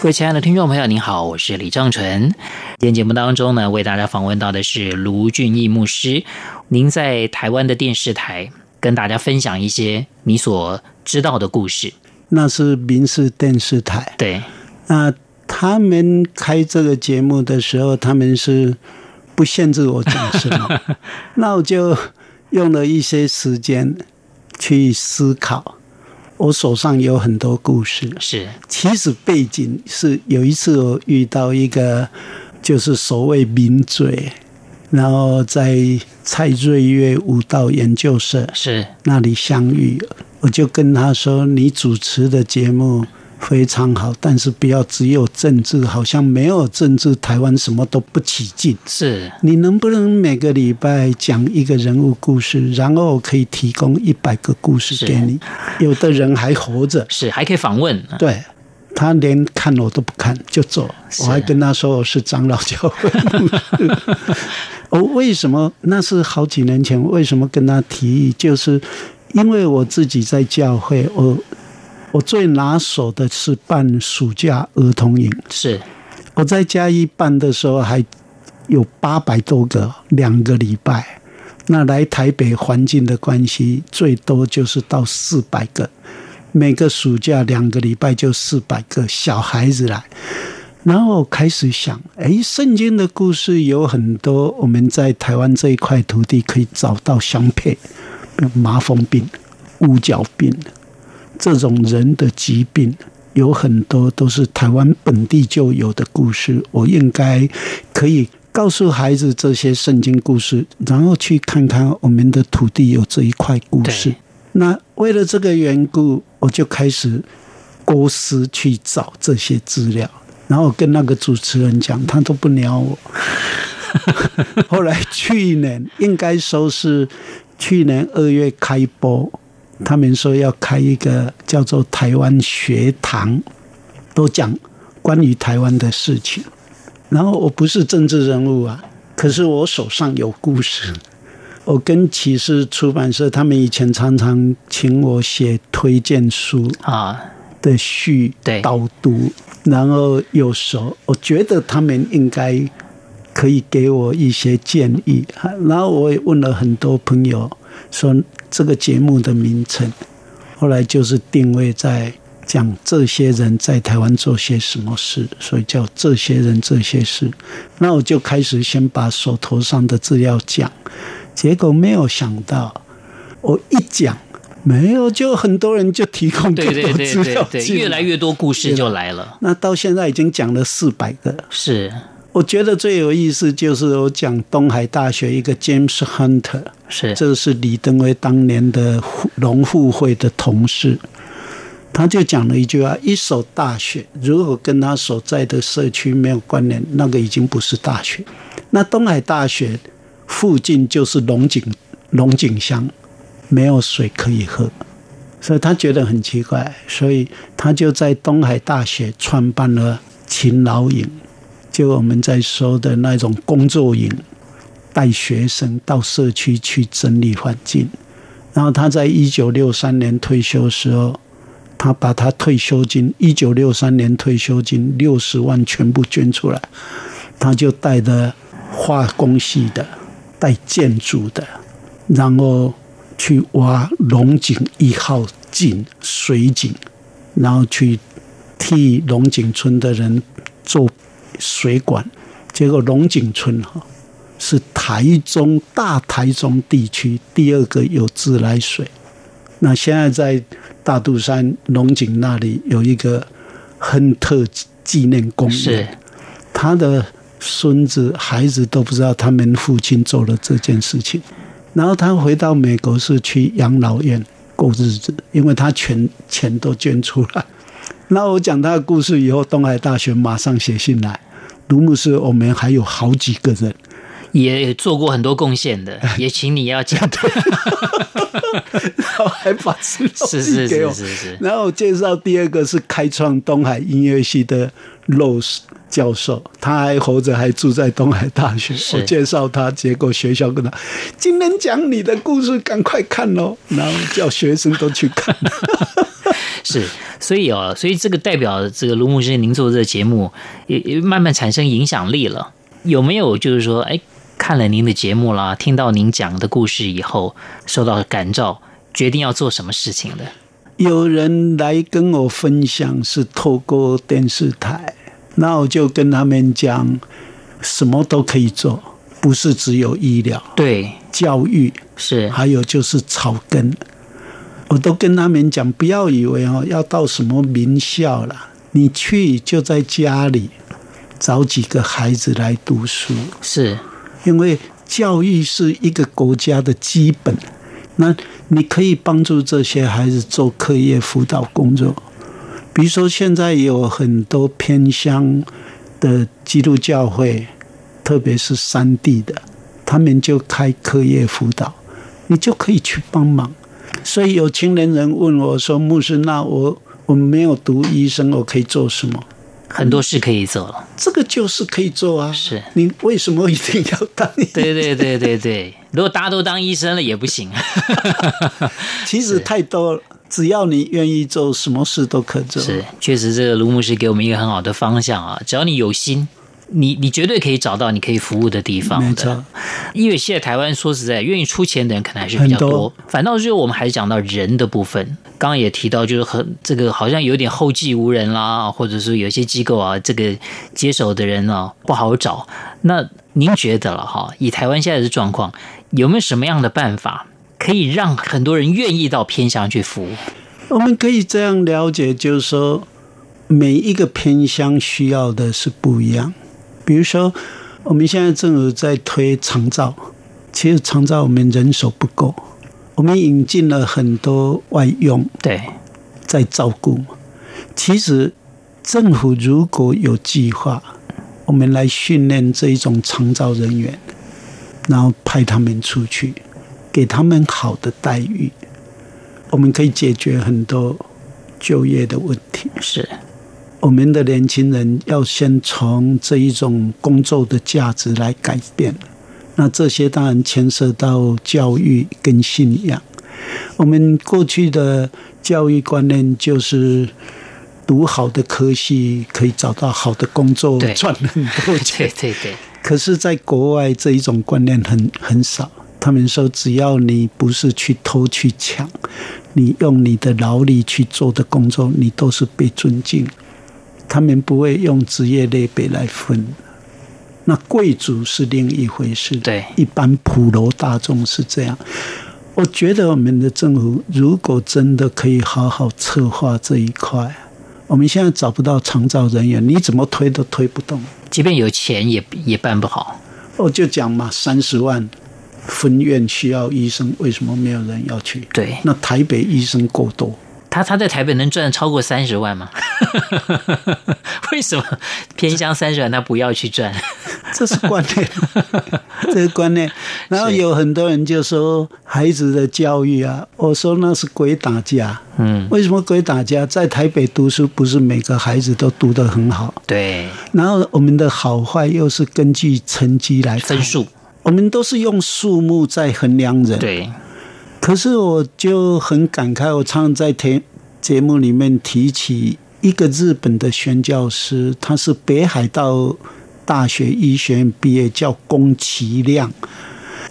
各位亲爱的听众朋友，您好，我是李正淳。今天节目当中呢，为大家访问到的是卢俊义牧师。您在台湾的电视台跟大家分享一些你所知道的故事。那是民视电视台。对。那他们开这个节目的时候，他们是不限制我讲什么，那我就用了一些时间去思考。我手上有很多故事，是。其实背景是有一次我遇到一个，就是所谓名嘴，然后在蔡瑞月舞蹈研究社是那里相遇，我就跟他说：“你主持的节目。”非常好，但是不要只有政治，好像没有政治，台湾什么都不起劲。是，你能不能每个礼拜讲一个人物故事，然后我可以提供一百个故事给你？有的人还活着，是还可以访问。对，他连看我都不看就走，我还跟他说我是长老教会。我 为什么？那是好几年前，为什么跟他提议？就是因为我自己在教会，我。我最拿手的是办暑假儿童营，是。我在嘉义办的时候还有八百多个两个礼拜，那来台北环境的关系，最多就是到四百个，每个暑假两个礼拜就四百个小孩子来，然后我开始想，哎，圣经的故事有很多，我们在台湾这一块土地可以找到相配，麻风病、乌角病。这种人的疾病有很多都是台湾本地就有的故事，我应该可以告诉孩子这些圣经故事，然后去看看我们的土地有这一块故事。那为了这个缘故，我就开始构思去找这些资料，然后跟那个主持人讲，他都不鸟我。后来去年应该说是去年二月开播。他们说要开一个叫做台湾学堂，都讲关于台湾的事情。然后我不是政治人物啊，可是我手上有故事。我跟启示出版社，他们以前常常请我写推荐书啊的序、导读。然后有时候我觉得他们应该可以给我一些建议。然后我也问了很多朋友说。这个节目的名称，后来就是定位在讲这些人在台湾做些什么事，所以叫这些人这些事。那我就开始先把手头上的资料讲，结果没有想到，我一讲没有，就很多人就提供更多资料，对对对对，越来越多故事就来了。那到现在已经讲了四百个，是。我觉得最有意思就是我讲东海大学一个 James Hunter，是，这是李登辉当年的农复会的同事，他就讲了一句话：一所大学如果跟他所在的社区没有关联，那个已经不是大学。那东海大学附近就是龙井龙井乡，没有水可以喝，所以他觉得很奇怪，所以他就在东海大学创办了勤劳营。就我们在说的那种工作营，带学生到社区去整理环境。然后他在一九六三年退休时候，他把他退休金一九六三年退休金六十万全部捐出来，他就带着化工系的，带建筑的，然后去挖龙井一号井水井，然后去替龙井村的人做。水管，结果龙井村哈是台中大台中地区第二个有自来水。那现在在大肚山龙井那里有一个亨特纪念公园，他的孙子孩子都不知道他们父亲做了这件事情。然后他回到美国是去养老院过日子，因为他全钱都捐出来。那我讲他的故事以后，东海大学马上写信来。卢牧师，我们还有好几个人也做过很多贡献的，也请你要讲。然后还把资料寄给我。是是是是是。然后介绍第二个是开创东海音乐系的 Rose 教授，他还活着，还住在东海大学。我介绍他，结果学校跟他今天讲你的故事，赶快看喽。然后叫学生都去看。是，所以哦，所以这个代表这个卢牧师，您做这个节目也也慢慢产生影响力了。有没有就是说，哎，看了您的节目啦，听到您讲的故事以后，受到感召，决定要做什么事情的？有人来跟我分享，是透过电视台，那我就跟他们讲，什么都可以做，不是只有医疗，对，教育是，还有就是草根。我都跟他们讲，不要以为哦要到什么名校了，你去就在家里找几个孩子来读书，是因为教育是一个国家的基本。那你可以帮助这些孩子做课业辅导工作，比如说现在有很多偏乡的基督教会，特别是山地的，他们就开课业辅导，你就可以去帮忙。所以有青年人问我说：“牧师，那我我没有读医生，我可以做什么？”很多事可以做，这个就是可以做啊。是你为什么一定要当医生？对对对对对，如果大家都当医生了也不行。其实太多了，只要你愿意做，什么事都可做。是，确实，这个卢牧师给我们一个很好的方向啊，只要你有心。你你绝对可以找到你可以服务的地方的，因为现在台湾说实在，愿意出钱的人可能还是比较多。反倒是我们还是讲到人的部分，刚刚也提到，就是很这个好像有点后继无人啦，或者是有些机构啊，这个接手的人啊不好找。那您觉得了哈？以台湾现在的状况，有没有什么样的办法可以让很多人愿意到偏乡去服务？我们可以这样了解，就是说每一个偏乡需要的是不一样。比如说，我们现在政府在推长照，其实长照我们人手不够，我们引进了很多外佣，对，在照顾。其实政府如果有计划，我们来训练这一种长照人员，然后派他们出去，给他们好的待遇，我们可以解决很多就业的问题。是。我们的年轻人要先从这一种工作的价值来改变，那这些当然牵涉到教育跟信仰。我们过去的教育观念就是读好的科系可以找到好的工作，赚很多钱。对对对。可是，在国外这一种观念很很少。他们说，只要你不是去偷去抢，你用你的劳力去做的工作，你都是被尊敬。他们不会用职业类别来分，那贵族是另一回事。对，一般普罗大众是这样。我觉得我们的政府如果真的可以好好策划这一块，我们现在找不到长照人员，你怎么推都推不动。即便有钱也也办不好。我就讲嘛，三十万分院需要医生，为什么没有人要去？对，那台北医生够多。他他在台北能赚超过三十万吗？为什么偏乡三十万他不要去赚？这是观念，这是观念。然后有很多人就说孩子的教育啊，我说那是鬼打架。嗯，为什么鬼打架？在台北读书不是每个孩子都读得很好？对。然后我们的好坏又是根据成绩来分数，我们都是用数目在衡量人。对。可是我就很感慨，我常常在节节目里面提起一个日本的宣教师，他是北海道大学医学院毕业，叫宫崎亮，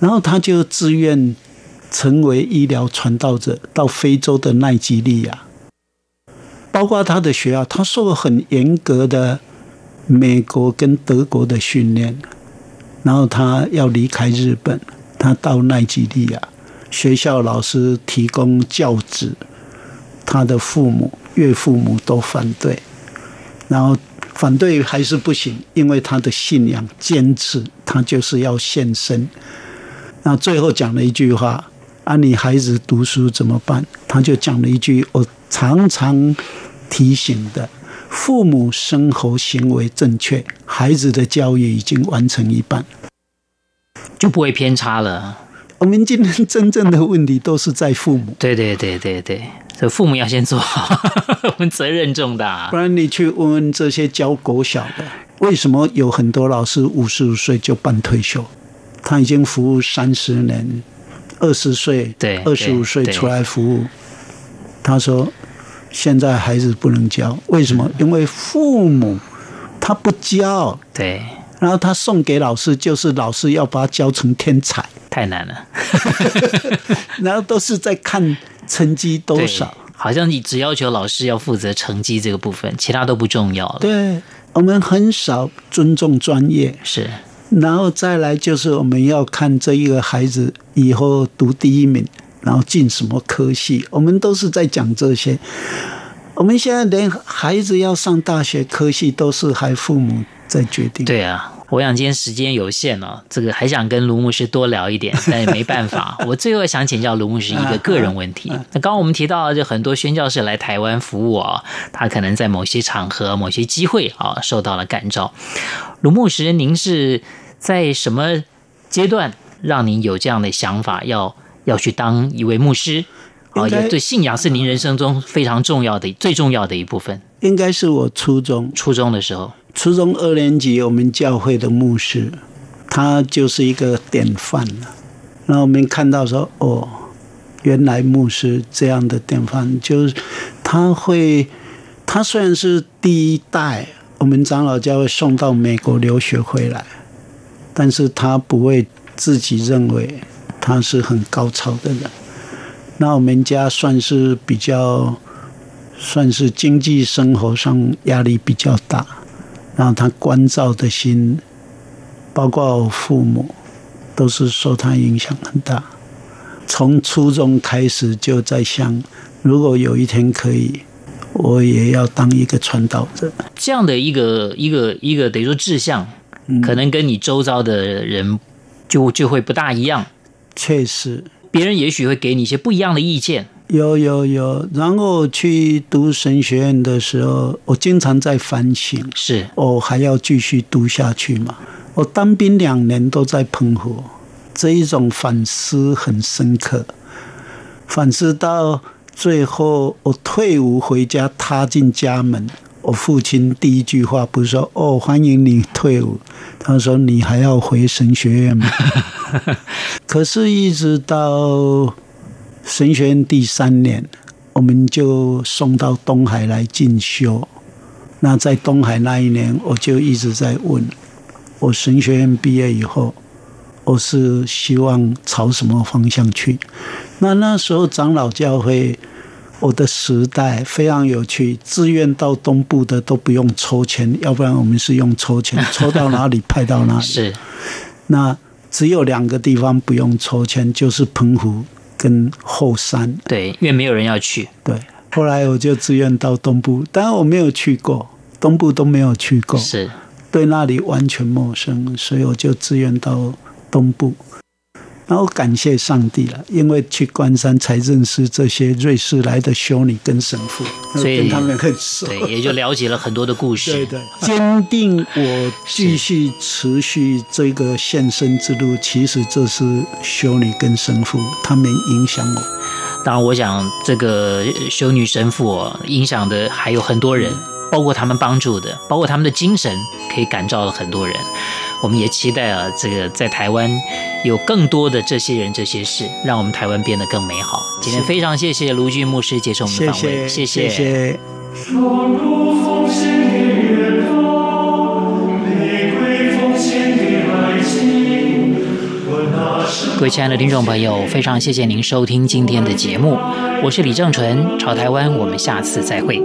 然后他就自愿成为医疗传道者，到非洲的奈及利亚，包括他的学校，他受了很严格的美国跟德国的训练，然后他要离开日本，他到奈及利亚。学校老师提供教职，他的父母、岳父母都反对，然后反对还是不行，因为他的信仰坚持，他就是要献身。那最后讲了一句话：“啊，你孩子读书怎么办？”他就讲了一句我常常提醒的：“父母生活行为正确，孩子的教育已经完成一半。”就不会偏差了。我们今天真正的问题都是在父母。对对对对对，所以父母要先做好，我们责任重大。不然你去问问这些教国小的，为什么有很多老师五十五岁就办退休？他已经服务三十年，二十岁对二十五岁出来服务，他说现在孩子不能教，为什么？因为父母他不教，对，然后他送给老师，就是老师要把他教成天才。太难了，然后都是在看成绩多少，好像你只要求老师要负责成绩这个部分，其他都不重要了。对，我们很少尊重专业，是，然后再来就是我们要看这一个孩子以后读第一名，然后进什么科系，我们都是在讲这些。我们现在连孩子要上大学科系都是还父母在决定。对啊。我想今天时间有限哦，这个还想跟卢牧师多聊一点，但也没办法。我最后想请教卢牧师一个个人问题。那刚刚我们提到，就很多宣教士来台湾服务啊，他可能在某些场合、某些机会啊，受到了感召。卢牧师，您是在什么阶段让您有这样的想法，要要去当一位牧师？啊，也对信仰是您人生中非常重要的、最重要的一部分。应该是我初中初中的时候。初中二年级，我们教会的牧师，他就是一个典范了。那我们看到说，哦，原来牧师这样的典范，就是他会，他虽然是第一代，我们长老教会送到美国留学回来，但是他不会自己认为他是很高超的人。那我们家算是比较，算是经济生活上压力比较大。然后他关照的心，包括我父母，都是受他影响很大。从初中开始就在想，如果有一天可以，我也要当一个传道者。这样的一个一个一个等于说志向，可能跟你周遭的人就就会不大一样。确实，别人也许会给你一些不一样的意见。有有有，然后去读神学院的时候，我经常在反省，是我还要继续读下去吗？我当兵两年都在澎湖，这一种反思很深刻，反思到最后，我退伍回家，踏进家门，我父亲第一句话不是说“哦，欢迎你退伍”，他说：“你还要回神学院吗？” 可是，一直到。神学院第三年，我们就送到东海来进修。那在东海那一年，我就一直在问：我神学院毕业以后，我是希望朝什么方向去？那那时候长老教会，我的时代非常有趣，志愿到东部的都不用抽签，要不然我们是用抽签，抽到哪里派到哪里。是。那只有两个地方不用抽签，就是澎湖。跟后山，对，因为没有人要去。对，后来我就自愿到东部，当然我没有去过东部，都没有去过，是对那里完全陌生，所以我就自愿到东部。然后感谢上帝了，因为去关山才认识这些瑞士来的修女跟神父，所以跟他们很熟，对，也就了解了很多的故事。对对，坚定我继续持续这个献身之路。其实这是修女跟神父他们影响我。当然，我想这个修女神父哦，影响的还有很多人，包括他们帮助的，包括他们的精神，可以感召了很多人。我们也期待啊，这个在台湾有更多的这些人、这些事，让我们台湾变得更美好。今天非常谢谢卢俊牧师接受我们的访问，谢谢。谢谢。各位亲爱的听众朋友，非常谢谢您收听今天的节目，我是李正淳，朝台湾，我们下次再会。